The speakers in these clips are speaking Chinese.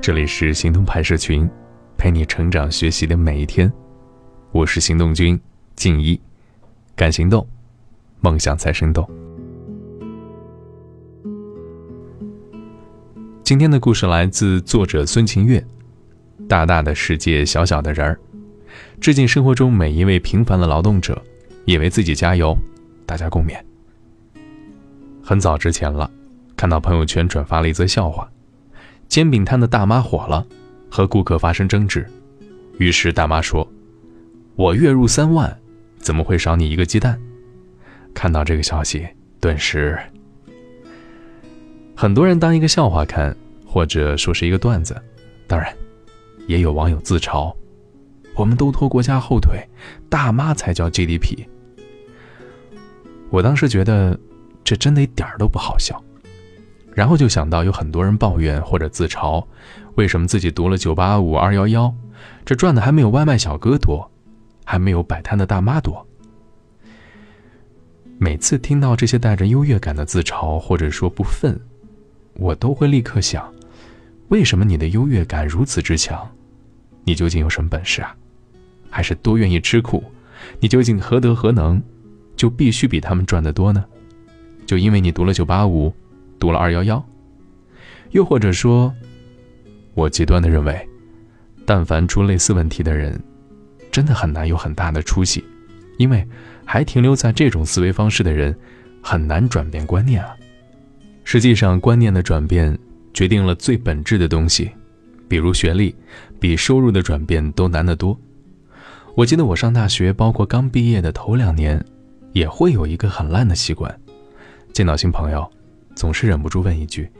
这里是行动派社群，陪你成长学习的每一天。我是行动君静一，敢行动，梦想才生动。今天的故事来自作者孙晴月。大大的世界，小小的人儿，致敬生活中每一位平凡的劳动者，也为自己加油。大家共勉。很早之前了，看到朋友圈转发了一则笑话。煎饼摊的大妈火了，和顾客发生争执，于是大妈说：“我月入三万，怎么会少你一个鸡蛋？”看到这个消息，顿时很多人当一个笑话看，或者说是一个段子。当然，也有网友自嘲：“我们都拖国家后腿，大妈才叫 GDP。”我当时觉得，这真的一点儿都不好笑。然后就想到有很多人抱怨或者自嘲，为什么自己读了九八五二幺幺，这赚的还没有外卖小哥多，还没有摆摊的大妈多。每次听到这些带着优越感的自嘲或者说不忿，我都会立刻想：为什么你的优越感如此之强？你究竟有什么本事啊？还是多愿意吃苦？你究竟何德何能，就必须比他们赚得多呢？就因为你读了九八五？读了二幺幺，又或者说，我极端的认为，但凡出类似问题的人，真的很难有很大的出息，因为还停留在这种思维方式的人，很难转变观念啊。实际上，观念的转变决定了最本质的东西，比如学历，比收入的转变都难得多。我记得我上大学，包括刚毕业的头两年，也会有一个很烂的习惯，见到新朋友。总是忍不住问一句：“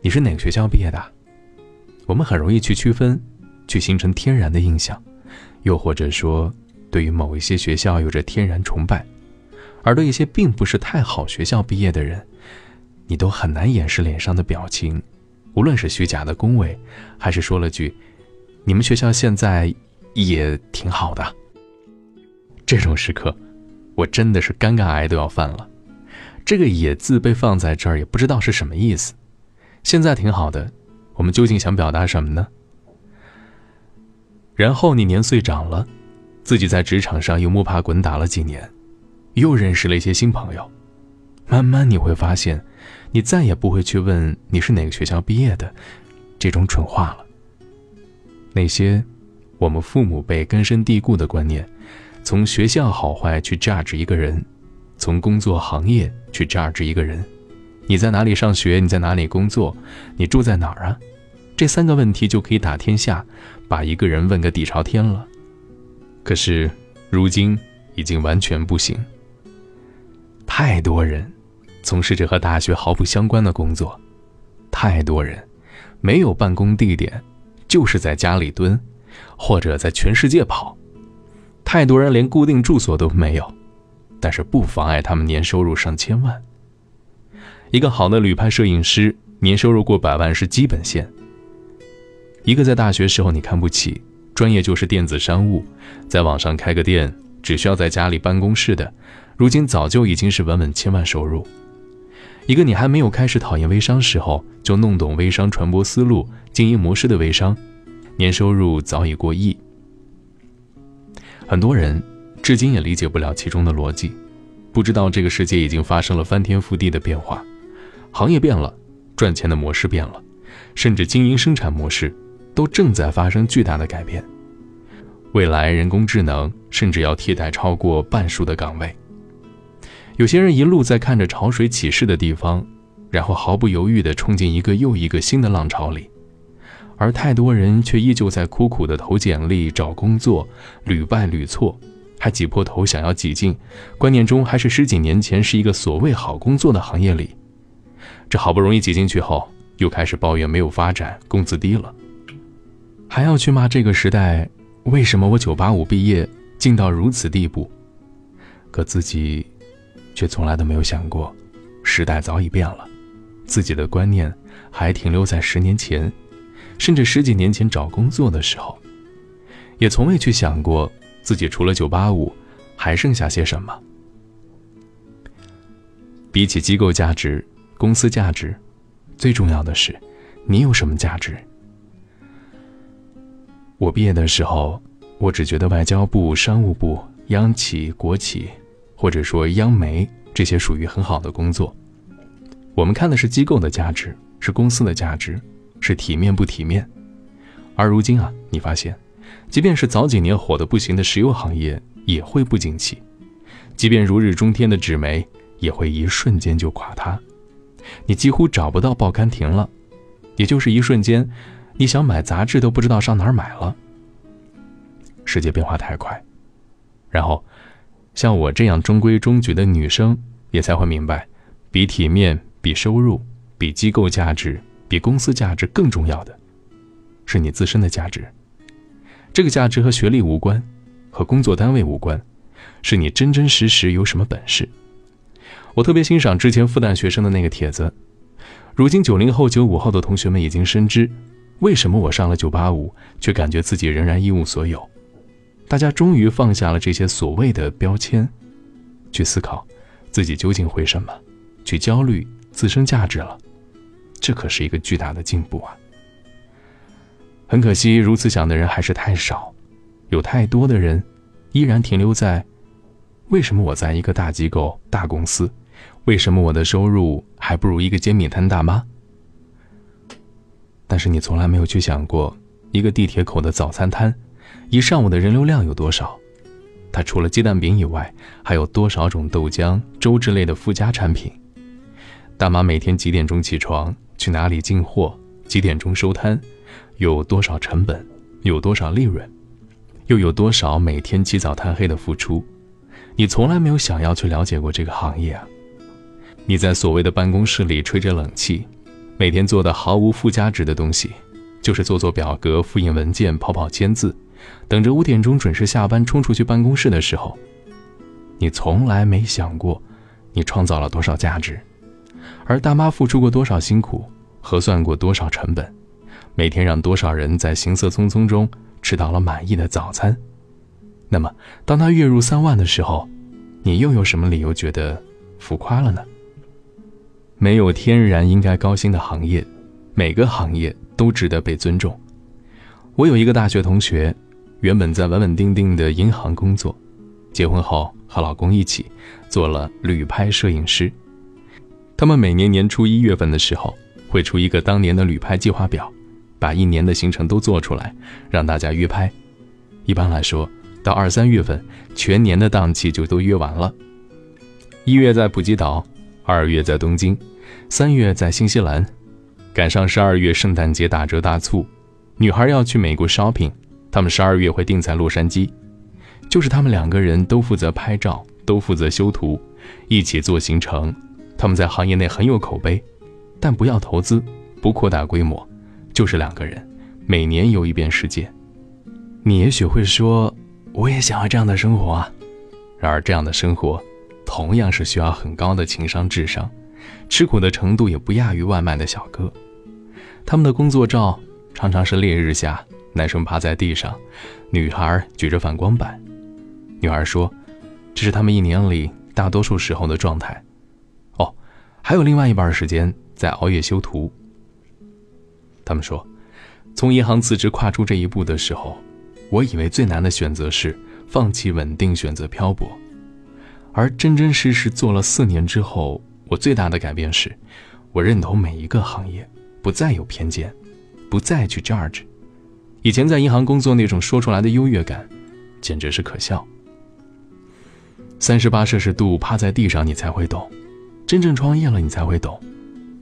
你是哪个学校毕业的？”我们很容易去区分，去形成天然的印象，又或者说，对于某一些学校有着天然崇拜，而对一些并不是太好学校毕业的人，你都很难掩饰脸上的表情，无论是虚假的恭维，还是说了句：“你们学校现在也挺好的。”这种时刻，我真的是尴尬癌都要犯了。这个“也”字被放在这儿，也不知道是什么意思。现在挺好的，我们究竟想表达什么呢？然后你年岁长了，自己在职场上又摸爬滚打了几年，又认识了一些新朋友，慢慢你会发现，你再也不会去问你是哪个学校毕业的这种蠢话了。那些我们父母辈根深蒂固的观念，从学校好坏去价值一个人。从工作行业去榨汁一个人，你在哪里上学？你在哪里工作？你住在哪儿啊？这三个问题就可以打天下，把一个人问个底朝天了。可是，如今已经完全不行。太多人从事着和大学毫不相关的工作，太多人没有办公地点，就是在家里蹲，或者在全世界跑。太多人连固定住所都没有。但是不妨碍他们年收入上千万。一个好的旅拍摄影师年收入过百万是基本线。一个在大学时候你看不起，专业就是电子商务，在网上开个店，只需要在家里办公室的，如今早就已经是稳稳千万收入。一个你还没有开始讨厌微商时候就弄懂微商传播思路、经营模式的微商，年收入早已过亿。很多人。至今也理解不了其中的逻辑，不知道这个世界已经发生了翻天覆地的变化，行业变了，赚钱的模式变了，甚至经营生产模式都正在发生巨大的改变。未来人工智能甚至要替代超过半数的岗位。有些人一路在看着潮水起势的地方，然后毫不犹豫地冲进一个又一个新的浪潮里，而太多人却依旧在苦苦地投简历、找工作，屡败屡挫。还挤破头想要挤进，观念中还是十几年前是一个所谓好工作的行业里。这好不容易挤进去后，又开始抱怨没有发展，工资低了，还要去骂这个时代为什么我九八五毕业进到如此地步。可自己却从来都没有想过，时代早已变了，自己的观念还停留在十年前，甚至十几年前找工作的时候，也从未去想过。自己除了九八五，还剩下些什么？比起机构价值、公司价值，最重要的是，你有什么价值？我毕业的时候，我只觉得外交部、商务部、央企、国企，或者说央媒这些属于很好的工作。我们看的是机构的价值，是公司的价值，是体面不体面。而如今啊，你发现，即便是早几年火的不行的石油行业，也会不景气；即便如日中天的纸媒，也会一瞬间就垮塌。你几乎找不到报刊亭了，也就是一瞬间。你想买杂志都不知道上哪儿买了。世界变化太快，然后，像我这样中规中矩的女生也才会明白，比体面、比收入、比机构价值、比公司价值更重要的，是你自身的价值。这个价值和学历无关，和工作单位无关，是你真真实实有什么本事。我特别欣赏之前复旦学生的那个帖子，如今九零后、九五后的同学们已经深知。为什么我上了九八五，却感觉自己仍然一无所有？大家终于放下了这些所谓的标签，去思考自己究竟会什么，去焦虑自身价值了。这可是一个巨大的进步啊！很可惜，如此想的人还是太少，有太多的人依然停留在：为什么我在一个大机构、大公司？为什么我的收入还不如一个煎饼摊大妈？但是你从来没有去想过，一个地铁口的早餐摊，一上午的人流量有多少？它除了鸡蛋饼以外，还有多少种豆浆、粥之类的附加产品？大妈每天几点钟起床？去哪里进货？几点钟收摊？有多少成本？有多少利润？又有多少每天起早贪黑的付出？你从来没有想要去了解过这个行业啊！你在所谓的办公室里吹着冷气。每天做的毫无附加值的东西，就是做做表格、复印文件、跑跑签字，等着五点钟准时下班冲出去办公室的时候，你从来没想过，你创造了多少价值，而大妈付出过多少辛苦，核算过多少成本，每天让多少人在行色匆匆中吃到了满意的早餐。那么，当他月入三万的时候，你又有什么理由觉得浮夸了呢？没有天然应该高薪的行业，每个行业都值得被尊重。我有一个大学同学，原本在稳稳定定的银行工作，结婚后和老公一起做了旅拍摄影师。他们每年年初一月份的时候会出一个当年的旅拍计划表，把一年的行程都做出来，让大家约拍。一般来说，到二三月份，全年的档期就都约完了。一月在普吉岛，二月在东京。三月在新西兰，赶上十二月圣诞节打折大促，女孩要去美国 shopping，他们十二月会定在洛杉矶，就是他们两个人都负责拍照，都负责修图，一起做行程。他们在行业内很有口碑，但不要投资，不扩大规模，就是两个人，每年游一遍世界。你也许会说，我也想要这样的生活啊。然而，这样的生活，同样是需要很高的情商智商。吃苦的程度也不亚于外卖的小哥，他们的工作照常常是烈日下，男生趴在地上，女孩举着反光板。女孩说：“这是他们一年里大多数时候的状态。”哦，还有另外一半时间在熬夜修图。他们说，从银行辞职跨出这一步的时候，我以为最难的选择是放弃稳定，选择漂泊，而真真实实做了四年之后。我最大的改变是，我认同每一个行业，不再有偏见，不再去 judge。以前在银行工作那种说出来的优越感，简直是可笑。三十八摄氏度趴在地上，你才会懂；真正创业了，你才会懂。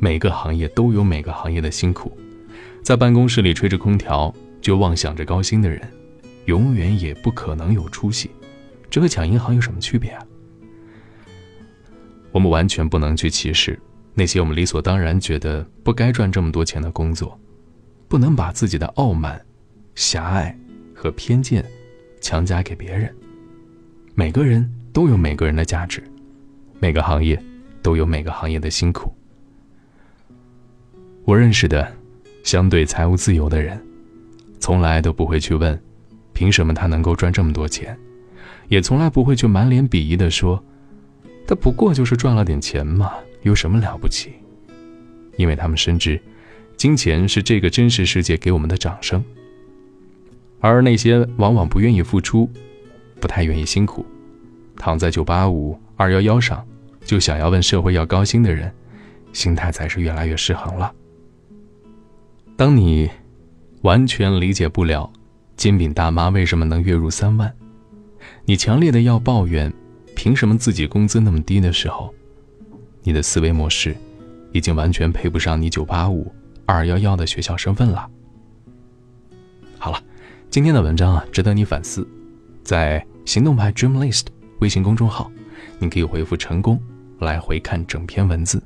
每个行业都有每个行业的辛苦。在办公室里吹着空调就妄想着高薪的人，永远也不可能有出息。这和抢银行有什么区别啊？我们完全不能去歧视那些我们理所当然觉得不该赚这么多钱的工作，不能把自己的傲慢、狭隘和偏见强加给别人。每个人都有每个人的价值，每个行业都有每个行业的辛苦。我认识的相对财务自由的人，从来都不会去问凭什么他能够赚这么多钱，也从来不会去满脸鄙夷地说。他不过就是赚了点钱嘛，有什么了不起？因为他们深知，金钱是这个真实世界给我们的掌声。而那些往往不愿意付出、不太愿意辛苦、躺在九八五、二幺幺上就想要问社会要高薪的人，心态才是越来越失衡了。当你完全理解不了煎饼大妈为什么能月入三万，你强烈的要抱怨凭什么自己工资那么低的时候，你的思维模式已经完全配不上你九八五、二幺幺的学校身份了。好了，今天的文章啊，值得你反思。在行动派 Dream List 微信公众号，你可以回复“成功”来回看整篇文字。